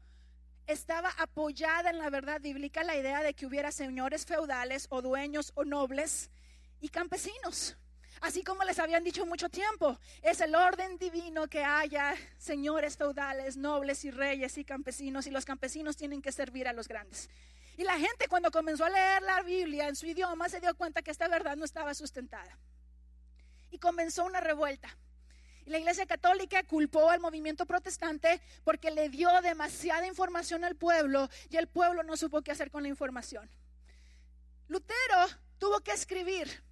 estaba apoyada en la verdad bíblica la idea de que hubiera señores feudales o dueños o nobles y campesinos. Así como les habían dicho mucho tiempo, es el orden divino que haya señores feudales, nobles y reyes y campesinos, y los campesinos tienen que servir a los grandes. Y la gente cuando comenzó a leer la Biblia en su idioma se dio cuenta que esta verdad no estaba sustentada. Y comenzó una revuelta. Y la Iglesia Católica culpó al movimiento protestante porque le dio demasiada información al pueblo y el pueblo no supo qué hacer con la información. Lutero tuvo que escribir.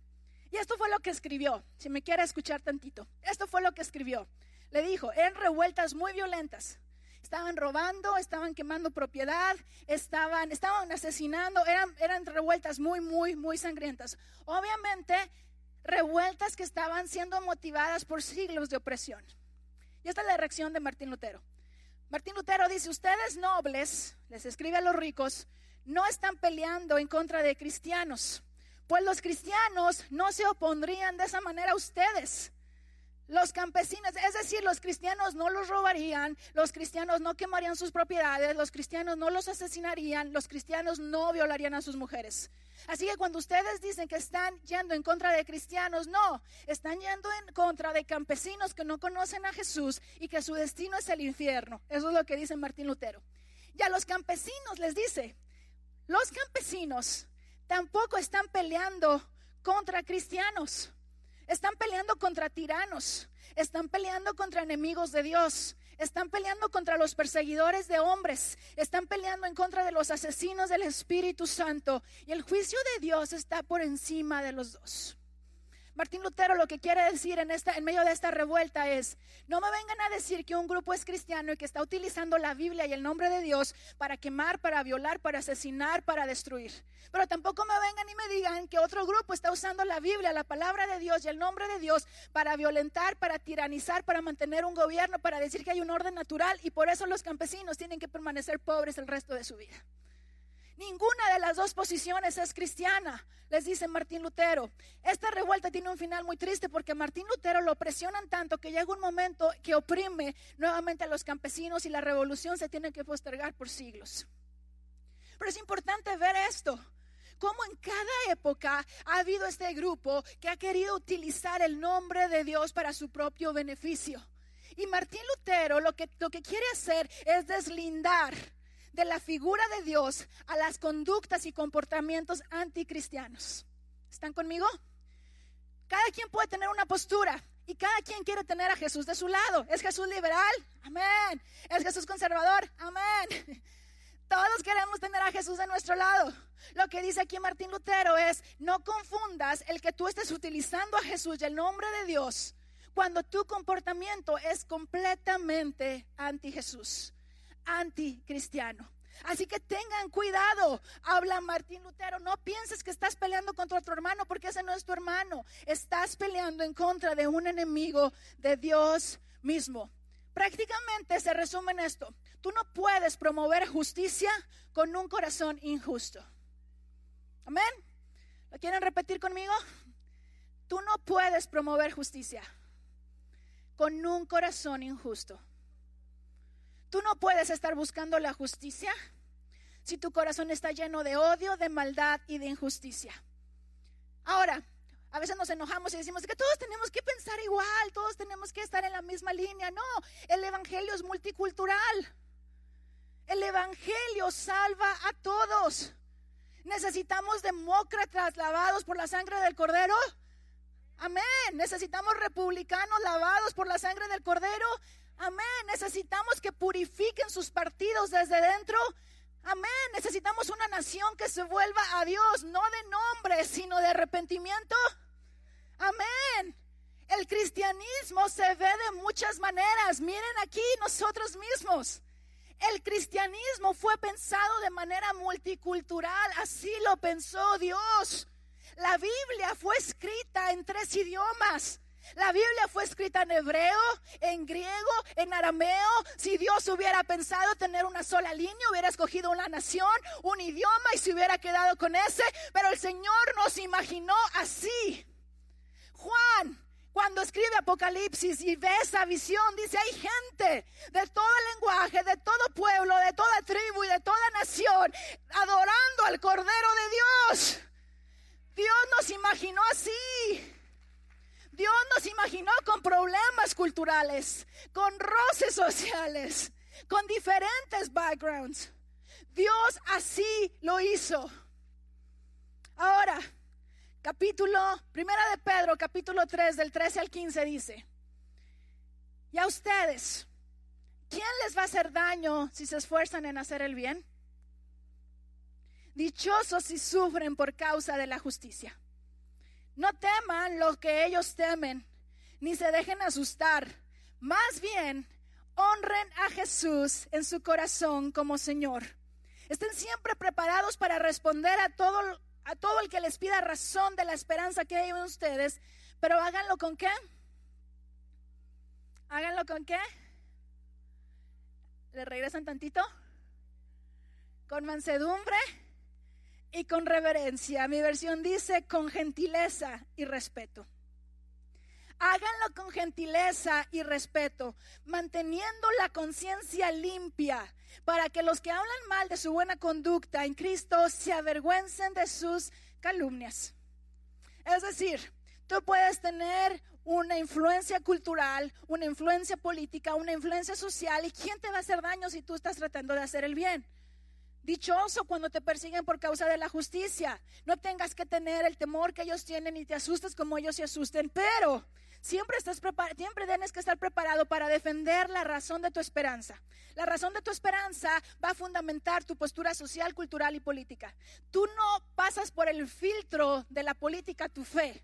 Y esto fue lo que escribió. Si me quiere escuchar tantito. Esto fue lo que escribió. Le dijo, en revueltas muy violentas estaban robando, estaban quemando propiedad, estaban, estaban asesinando, eran, eran revueltas muy, muy, muy sangrientas. Obviamente, revueltas que estaban siendo motivadas por siglos de opresión. Y esta es la reacción de Martín Lutero. Martín Lutero dice, ustedes nobles, les escribe a los ricos, no están peleando en contra de cristianos, pues los cristianos no se opondrían de esa manera a ustedes. Los campesinos, es decir, los cristianos no los robarían, los cristianos no quemarían sus propiedades, los cristianos no los asesinarían, los cristianos no violarían a sus mujeres. Así que cuando ustedes dicen que están yendo en contra de cristianos, no, están yendo en contra de campesinos que no conocen a Jesús y que su destino es el infierno. Eso es lo que dice Martín Lutero. Y a los campesinos les dice, los campesinos tampoco están peleando contra cristianos. Están peleando contra tiranos, están peleando contra enemigos de Dios, están peleando contra los perseguidores de hombres, están peleando en contra de los asesinos del Espíritu Santo. Y el juicio de Dios está por encima de los dos. Martín Lutero lo que quiere decir en, esta, en medio de esta revuelta es, no me vengan a decir que un grupo es cristiano y que está utilizando la Biblia y el nombre de Dios para quemar, para violar, para asesinar, para destruir. Pero tampoco me vengan y me digan que otro grupo está usando la Biblia, la palabra de Dios y el nombre de Dios para violentar, para tiranizar, para mantener un gobierno, para decir que hay un orden natural y por eso los campesinos tienen que permanecer pobres el resto de su vida. Ninguna de las dos posiciones es cristiana, les dice Martín Lutero. Esta revuelta tiene un final muy triste porque Martín Lutero lo presionan tanto que llega un momento que oprime nuevamente a los campesinos y la revolución se tiene que postergar por siglos. Pero es importante ver esto cómo en cada época ha habido este grupo que ha querido utilizar el nombre de Dios para su propio beneficio. Y Martín Lutero lo que, lo que quiere hacer es deslindar de la figura de Dios a las conductas y comportamientos anticristianos. ¿Están conmigo? Cada quien puede tener una postura y cada quien quiere tener a Jesús de su lado. ¿Es Jesús liberal? Amén. ¿Es Jesús conservador? Amén. Todos queremos tener a Jesús de nuestro lado. Lo que dice aquí Martín Lutero es, no confundas el que tú estés utilizando a Jesús y el nombre de Dios cuando tu comportamiento es completamente anti Jesús anticristiano. Así que tengan cuidado, habla Martín Lutero, no pienses que estás peleando contra tu hermano porque ese no es tu hermano, estás peleando en contra de un enemigo de Dios mismo. Prácticamente se resume en esto, tú no puedes promover justicia con un corazón injusto. Amén. ¿Lo quieren repetir conmigo? Tú no puedes promover justicia con un corazón injusto. Tú no puedes estar buscando la justicia si tu corazón está lleno de odio, de maldad y de injusticia. Ahora, a veces nos enojamos y decimos que todos tenemos que pensar igual, todos tenemos que estar en la misma línea. No, el Evangelio es multicultural. El Evangelio salva a todos. Necesitamos demócratas lavados por la sangre del Cordero. Amén. Necesitamos republicanos lavados por la sangre del Cordero. Amén. Necesitamos que purifiquen sus partidos desde dentro. Amén. Necesitamos una nación que se vuelva a Dios, no de nombre, sino de arrepentimiento. Amén. El cristianismo se ve de muchas maneras. Miren aquí nosotros mismos. El cristianismo fue pensado de manera multicultural, así lo pensó Dios. La Biblia fue escrita en tres idiomas. La Biblia fue escrita en hebreo, en griego, en arameo. Si Dios hubiera pensado tener una sola línea, hubiera escogido una nación, un idioma y se hubiera quedado con ese. Pero el Señor nos imaginó así. Juan cuando escribe Apocalipsis y ve esa visión, dice, hay gente de todo lenguaje, de todo pueblo, de toda tribu y de toda nación, adorando al Cordero de Dios. Dios nos imaginó así. Dios nos imaginó con problemas culturales, con roces sociales, con diferentes backgrounds. Dios así lo hizo. Ahora, capítulo, primera de Pedro, capítulo 3, del 13 al 15 dice, y a ustedes, ¿quién les va a hacer daño si se esfuerzan en hacer el bien? Dichosos si sufren por causa de la justicia. No teman lo que ellos temen, ni se dejen asustar. Más bien, honren a Jesús en su corazón como Señor. Estén siempre preparados para responder a todo a todo el que les pida razón de la esperanza que hay en ustedes, pero háganlo con qué? Háganlo con qué? ¿Le regresan tantito? Con mansedumbre y con reverencia. Mi versión dice con gentileza y respeto. Háganlo con gentileza y respeto, manteniendo la conciencia limpia, para que los que hablan mal de su buena conducta en Cristo se avergüencen de sus calumnias. Es decir, tú puedes tener una influencia cultural, una influencia política, una influencia social, ¿y quién te va a hacer daño si tú estás tratando de hacer el bien? Dichoso cuando te persiguen por causa de la justicia. No tengas que tener el temor que ellos tienen y te asustes como ellos se asusten, pero Siempre, estás siempre tienes que estar preparado para defender la razón de tu esperanza. La razón de tu esperanza va a fundamentar tu postura social, cultural y política. Tú no pasas por el filtro de la política tu fe.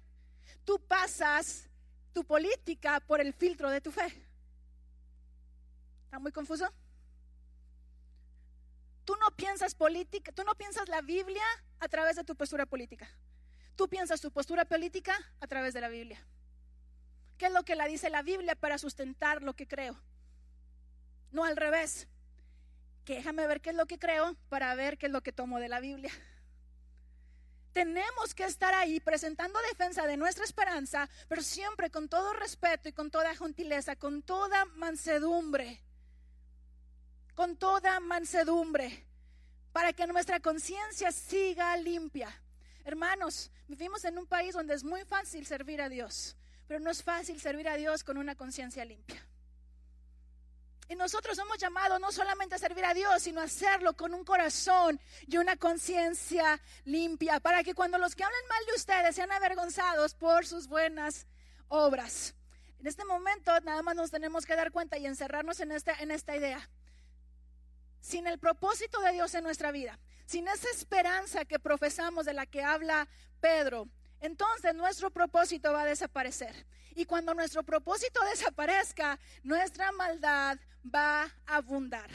Tú pasas tu política por el filtro de tu fe. ¿Está muy confuso? Tú no piensas política, tú no piensas la Biblia a través de tu postura política. Tú piensas tu postura política a través de la Biblia. ¿Qué es lo que la dice la Biblia para sustentar lo que creo? No al revés. Que déjame ver qué es lo que creo para ver qué es lo que tomo de la Biblia. Tenemos que estar ahí presentando defensa de nuestra esperanza, pero siempre con todo respeto y con toda gentileza, con toda mansedumbre. Con toda mansedumbre, para que nuestra conciencia siga limpia. Hermanos, vivimos en un país donde es muy fácil servir a Dios. Pero no es fácil servir a Dios con una conciencia limpia. Y nosotros somos llamados no solamente a servir a Dios, sino a hacerlo con un corazón y una conciencia limpia, para que cuando los que hablan mal de ustedes sean avergonzados por sus buenas obras. En este momento nada más nos tenemos que dar cuenta y encerrarnos en esta, en esta idea. Sin el propósito de Dios en nuestra vida, sin esa esperanza que profesamos de la que habla Pedro, entonces nuestro propósito va a desaparecer. Y cuando nuestro propósito desaparezca, nuestra maldad va a abundar.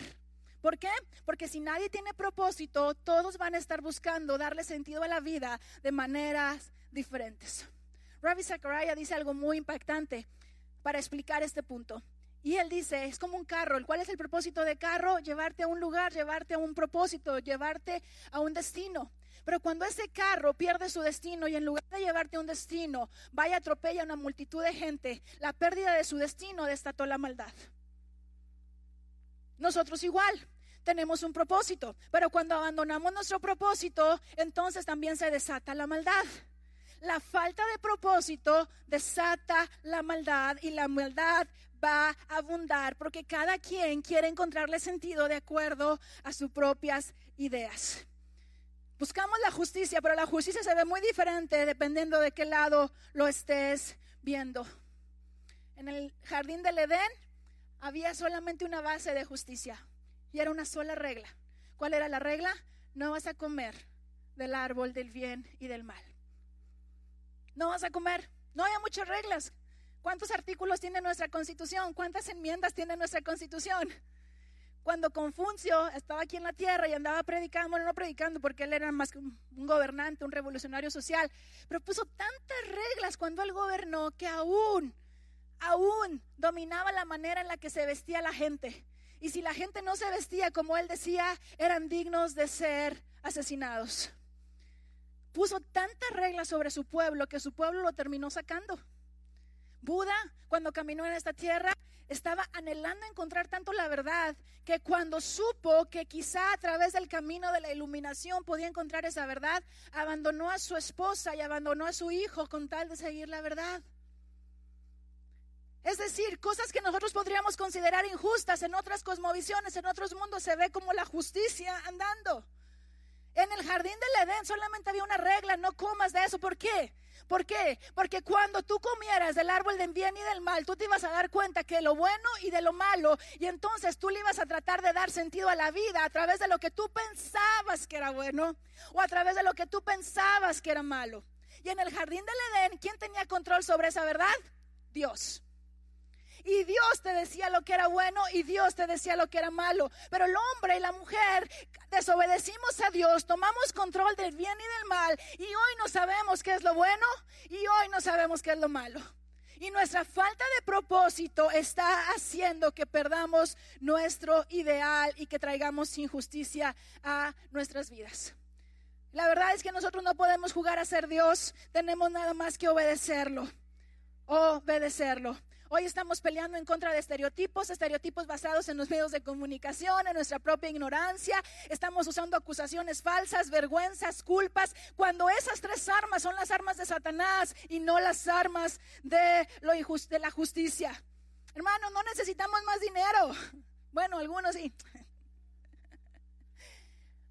¿Por qué? Porque si nadie tiene propósito, todos van a estar buscando darle sentido a la vida de maneras diferentes. Ravi Zachariah dice algo muy impactante para explicar este punto. Y él dice, es como un carro. ¿Cuál es el propósito de carro? Llevarte a un lugar, llevarte a un propósito, llevarte a un destino. Pero cuando ese carro pierde su destino y en lugar de llevarte a un destino, vaya atropella a una multitud de gente, la pérdida de su destino destató la maldad. nosotros igual tenemos un propósito, pero cuando abandonamos nuestro propósito, entonces también se desata la maldad. La falta de propósito desata la maldad y la maldad va a abundar porque cada quien quiere encontrarle sentido de acuerdo a sus propias ideas. Buscamos la justicia, pero la justicia se ve muy diferente dependiendo de qué lado lo estés viendo. En el jardín del Edén había solamente una base de justicia y era una sola regla. ¿Cuál era la regla? No vas a comer del árbol del bien y del mal. No vas a comer. No hay muchas reglas. ¿Cuántos artículos tiene nuestra constitución? ¿Cuántas enmiendas tiene nuestra constitución? Cuando Confucio estaba aquí en la tierra y andaba predicando, bueno, no predicando porque él era más que un, gobernante, un revolucionario social, pero puso tantas reglas cuando él gobernó que aún, aún dominaba la manera en la que se vestía la gente. Y si la gente no se vestía como él decía, eran dignos de ser asesinados. Puso tantas reglas sobre su pueblo que su pueblo lo terminó sacando. Buda, cuando caminó en esta tierra, estaba anhelando encontrar tanto la verdad que cuando supo que quizá a través del camino de la iluminación podía encontrar esa verdad, abandonó a su esposa y abandonó a su hijo con tal de seguir la verdad. Es decir, cosas que nosotros podríamos considerar injustas en otras cosmovisiones, en otros mundos se ve como la justicia andando. En el jardín del Edén solamente había una regla, no comas de eso. ¿Por qué? ¿Por qué? Porque cuando tú comieras del árbol del bien y del mal, tú te ibas a dar cuenta que lo bueno y de lo malo, y entonces tú le ibas a tratar de dar sentido a la vida a través de lo que tú pensabas que era bueno o a través de lo que tú pensabas que era malo. Y en el jardín del Edén, ¿quién tenía control sobre esa verdad? Dios. Y Dios te decía lo que era bueno y Dios te decía lo que era malo. Pero el hombre y la mujer desobedecimos a Dios, tomamos control del bien y del mal y hoy no sabemos qué es lo bueno y hoy no sabemos qué es lo malo. Y nuestra falta de propósito está haciendo que perdamos nuestro ideal y que traigamos injusticia a nuestras vidas. La verdad es que nosotros no podemos jugar a ser Dios, tenemos nada más que obedecerlo. Obedecerlo. Hoy estamos peleando en contra de estereotipos, estereotipos basados en los medios de comunicación, en nuestra propia ignorancia. Estamos usando acusaciones falsas, vergüenzas, culpas, cuando esas tres armas son las armas de Satanás y no las armas de, lo de la justicia. Hermano, no necesitamos más dinero. Bueno, algunos sí.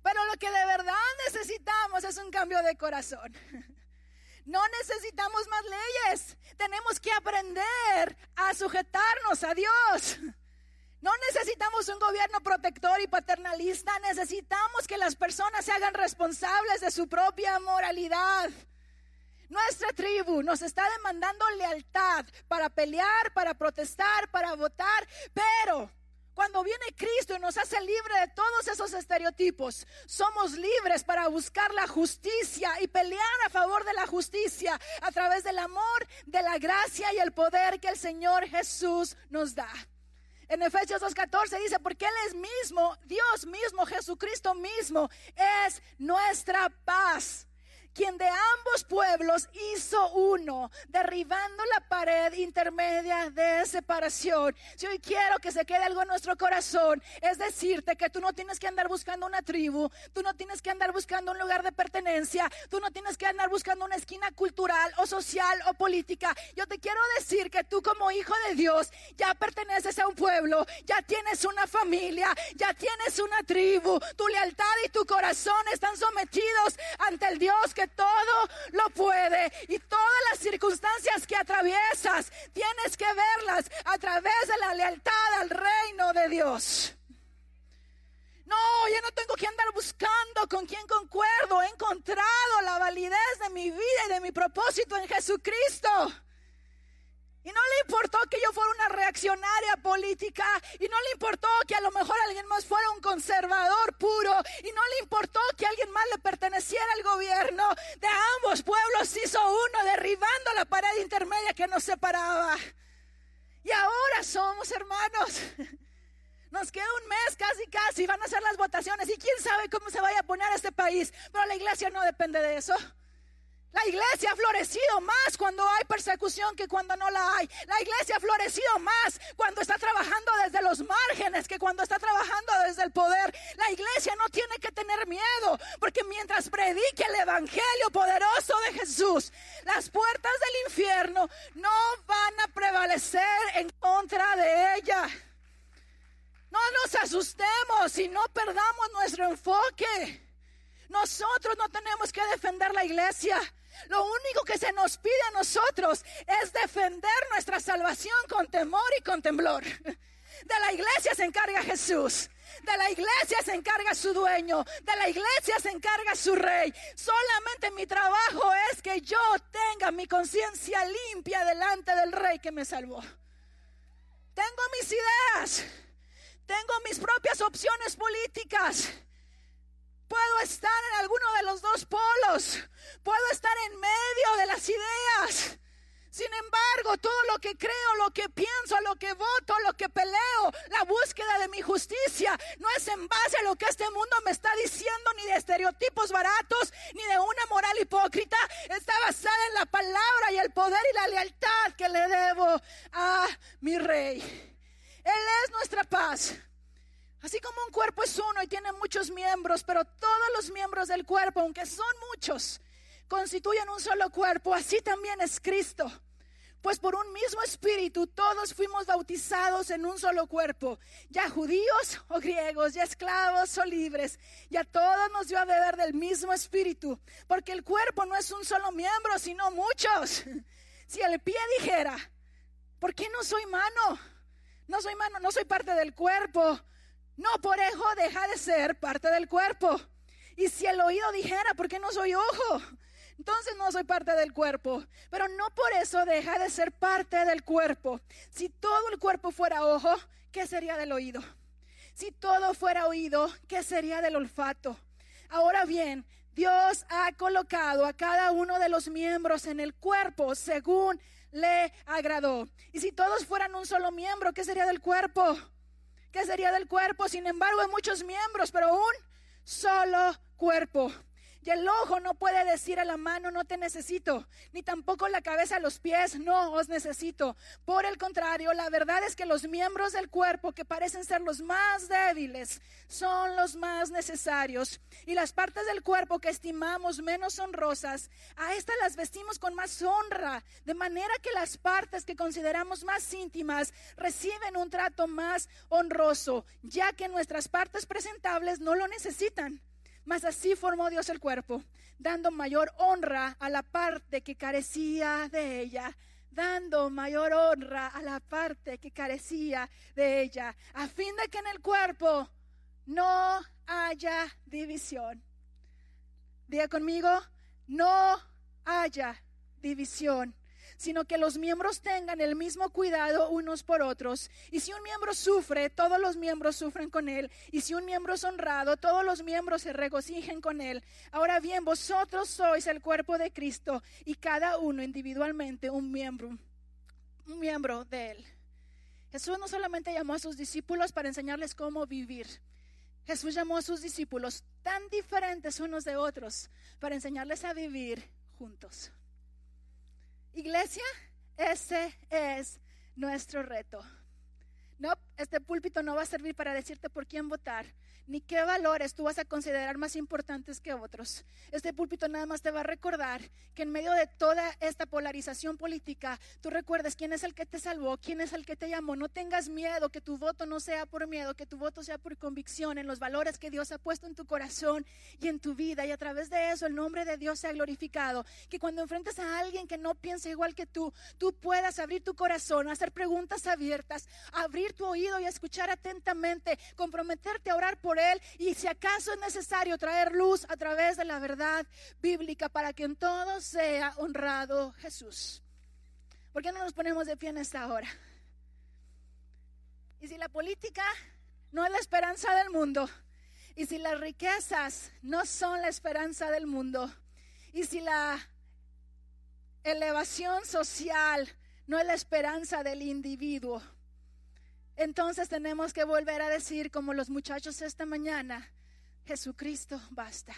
Pero lo que de verdad necesitamos es un cambio de corazón. No necesitamos más leyes. Tenemos que aprender a sujetarnos a Dios. No necesitamos un gobierno protector y paternalista. Necesitamos que las personas se hagan responsables de su propia moralidad. Nuestra tribu nos está demandando lealtad para pelear, para protestar, para votar, pero cuando viene Cristo y nos hace libre de todos esos estereotipos, somos libres para buscar la justicia y pelear a favor de la justicia a través del amor, de la gracia y el poder que el Señor Jesús nos da. En Efesios 2.14 dice, porque Él es mismo, Dios mismo, Jesucristo mismo, es nuestra paz quien de ambos pueblos hizo uno, derribando la pared intermedia de separación. Si hoy quiero que se quede algo en nuestro corazón, es decirte que tú no tienes que andar buscando una tribu, tú no tienes que andar buscando un lugar de pertenencia, tú no tienes que andar buscando una esquina cultural o social o política. Yo te quiero decir que tú como hijo de Dios ya perteneces a un pueblo, ya tienes una familia, ya tienes una tribu, tu lealtad y tu corazón están sometidos ante el Dios que todo lo puede y todas las circunstancias que atraviesas tienes que verlas a través de la lealtad al reino de Dios. No, yo no tengo que andar buscando con quién concuerdo. He encontrado la validez de mi vida y de mi propósito en Jesucristo. Y no le importó que yo fuera una reaccionaria política. Y no le importó que a lo mejor alguien más fuera un conservador puro. Y no le importó que alguien más le perteneciera al gobierno. De ambos pueblos hizo uno, derribando la pared intermedia que nos separaba. Y ahora somos hermanos. Nos queda un mes casi, casi. Van a ser las votaciones. Y quién sabe cómo se vaya a poner este país. Pero la iglesia no depende de eso. La iglesia ha florecido más cuando hay persecución que cuando no la hay. La iglesia ha florecido más cuando está trabajando desde los márgenes que cuando está trabajando desde el poder. La iglesia no tiene que tener miedo porque mientras predique el evangelio poderoso de Jesús, las puertas del infierno no van a prevalecer en contra de ella. No nos asustemos y no perdamos nuestro enfoque. Nosotros no tenemos que defender la iglesia. Lo único que se nos pide a nosotros es defender nuestra salvación con temor y con temblor. De la iglesia se encarga Jesús. De la iglesia se encarga su dueño. De la iglesia se encarga su rey. Solamente mi trabajo es que yo tenga mi conciencia limpia delante del rey que me salvó. Tengo mis ideas. Tengo mis propias opciones políticas. Puedo estar en alguno de los dos polos. Puedo estar en medio de las ideas. Sin embargo, todo lo que creo, lo que pienso, lo que voto, lo que peleo, la búsqueda de mi justicia, no es en base a lo que este mundo me está diciendo, ni de estereotipos baratos, ni de una moral hipócrita. Está basada en la palabra y el poder y la lealtad que le debo a mi rey. Él es nuestra paz. Así como un cuerpo es uno y tiene muchos miembros, pero todos los miembros del cuerpo, aunque son muchos, constituyen un solo cuerpo, así también es Cristo. Pues por un mismo espíritu todos fuimos bautizados en un solo cuerpo, ya judíos o griegos, ya esclavos o libres, y a todos nos dio a beber del mismo espíritu, porque el cuerpo no es un solo miembro, sino muchos. Si el pie dijera, ¿por qué no soy mano? No soy mano, no soy parte del cuerpo. No por eso deja de ser parte del cuerpo. Y si el oído dijera, ¿por qué no soy ojo? Entonces no soy parte del cuerpo, pero no por eso deja de ser parte del cuerpo. Si todo el cuerpo fuera ojo, ¿qué sería del oído? Si todo fuera oído, ¿qué sería del olfato? Ahora bien, Dios ha colocado a cada uno de los miembros en el cuerpo según le agradó. Y si todos fueran un solo miembro, ¿qué sería del cuerpo? ¿Qué sería del cuerpo? Sin embargo, hay muchos miembros, pero un solo cuerpo. Y el ojo no puede decir a la mano, no te necesito, ni tampoco la cabeza a los pies, no os necesito. Por el contrario, la verdad es que los miembros del cuerpo que parecen ser los más débiles son los más necesarios. Y las partes del cuerpo que estimamos menos honrosas, a estas las vestimos con más honra, de manera que las partes que consideramos más íntimas reciben un trato más honroso, ya que nuestras partes presentables no lo necesitan. Mas así formó Dios el cuerpo, dando mayor honra a la parte que carecía de ella, dando mayor honra a la parte que carecía de ella, a fin de que en el cuerpo no haya división. Diga conmigo, no haya división sino que los miembros tengan el mismo cuidado unos por otros. Y si un miembro sufre, todos los miembros sufren con él. Y si un miembro es honrado, todos los miembros se regocijen con él. Ahora bien, vosotros sois el cuerpo de Cristo y cada uno individualmente un miembro, un miembro de él. Jesús no solamente llamó a sus discípulos para enseñarles cómo vivir. Jesús llamó a sus discípulos tan diferentes unos de otros para enseñarles a vivir juntos. Iglesia, ese es nuestro reto. No, este púlpito no va a servir para decirte por quién votar, ni qué valores tú vas a considerar más importantes que otros. Este púlpito nada más te va a recordar que en medio de toda esta polarización política, tú recuerdes quién es el que te salvó, quién es el que te llamó. No tengas miedo, que tu voto no sea por miedo, que tu voto sea por convicción en los valores que Dios ha puesto en tu corazón y en tu vida. Y a través de eso el nombre de Dios sea glorificado. Que cuando enfrentes a alguien que no piensa igual que tú, tú puedas abrir tu corazón, hacer preguntas abiertas, abrir tu oído y escuchar atentamente, comprometerte a orar por y si acaso es necesario traer luz a través de la verdad bíblica para que en todo sea honrado Jesús. ¿Por qué no nos ponemos de pie en esta hora? Y si la política no es la esperanza del mundo, y si las riquezas no son la esperanza del mundo, y si la elevación social no es la esperanza del individuo, entonces tenemos que volver a decir, como los muchachos esta mañana, Jesucristo basta.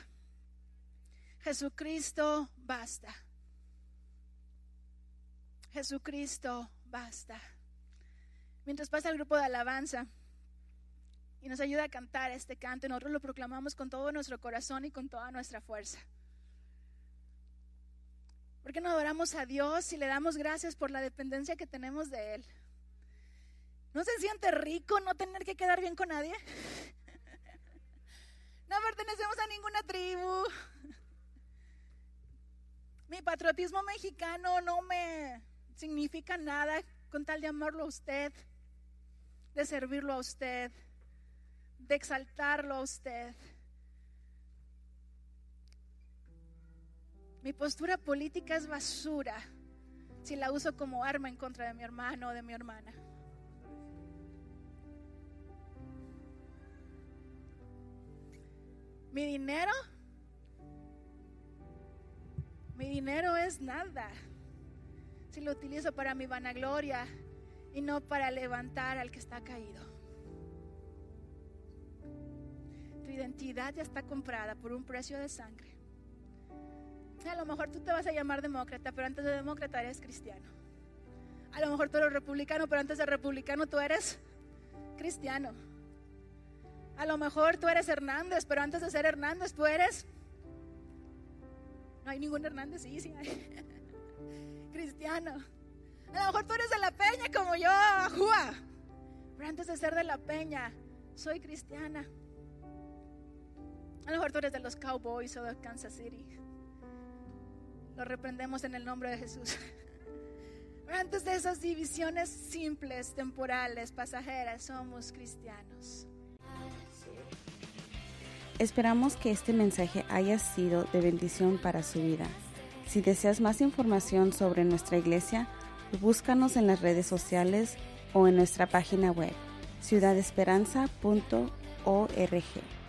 Jesucristo basta. Jesucristo basta. Mientras pasa el grupo de alabanza y nos ayuda a cantar este canto, nosotros lo proclamamos con todo nuestro corazón y con toda nuestra fuerza. ¿Por qué no adoramos a Dios y le damos gracias por la dependencia que tenemos de Él? ¿No se siente rico no tener que quedar bien con nadie? No pertenecemos a ninguna tribu. Mi patriotismo mexicano no me significa nada con tal de amarlo a usted, de servirlo a usted, de exaltarlo a usted. Mi postura política es basura si la uso como arma en contra de mi hermano o de mi hermana. Mi dinero, mi dinero es nada si lo utilizo para mi vanagloria y no para levantar al que está caído. Tu identidad ya está comprada por un precio de sangre. A lo mejor tú te vas a llamar demócrata, pero antes de demócrata eres cristiano. A lo mejor tú eres republicano, pero antes de republicano tú eres cristiano. A lo mejor tú eres Hernández, pero antes de ser Hernández tú eres... No hay ningún Hernández, sí, sí hay. cristiano. A lo mejor tú eres de la peña como yo, Ajúa. Pero antes de ser de la peña, soy cristiana. A lo mejor tú eres de los Cowboys o de Kansas City. Lo reprendemos en el nombre de Jesús. Pero antes de esas divisiones simples, temporales, pasajeras, somos cristianos. Esperamos que este mensaje haya sido de bendición para su vida. Si deseas más información sobre nuestra iglesia, búscanos en las redes sociales o en nuestra página web ciudadesperanza.org.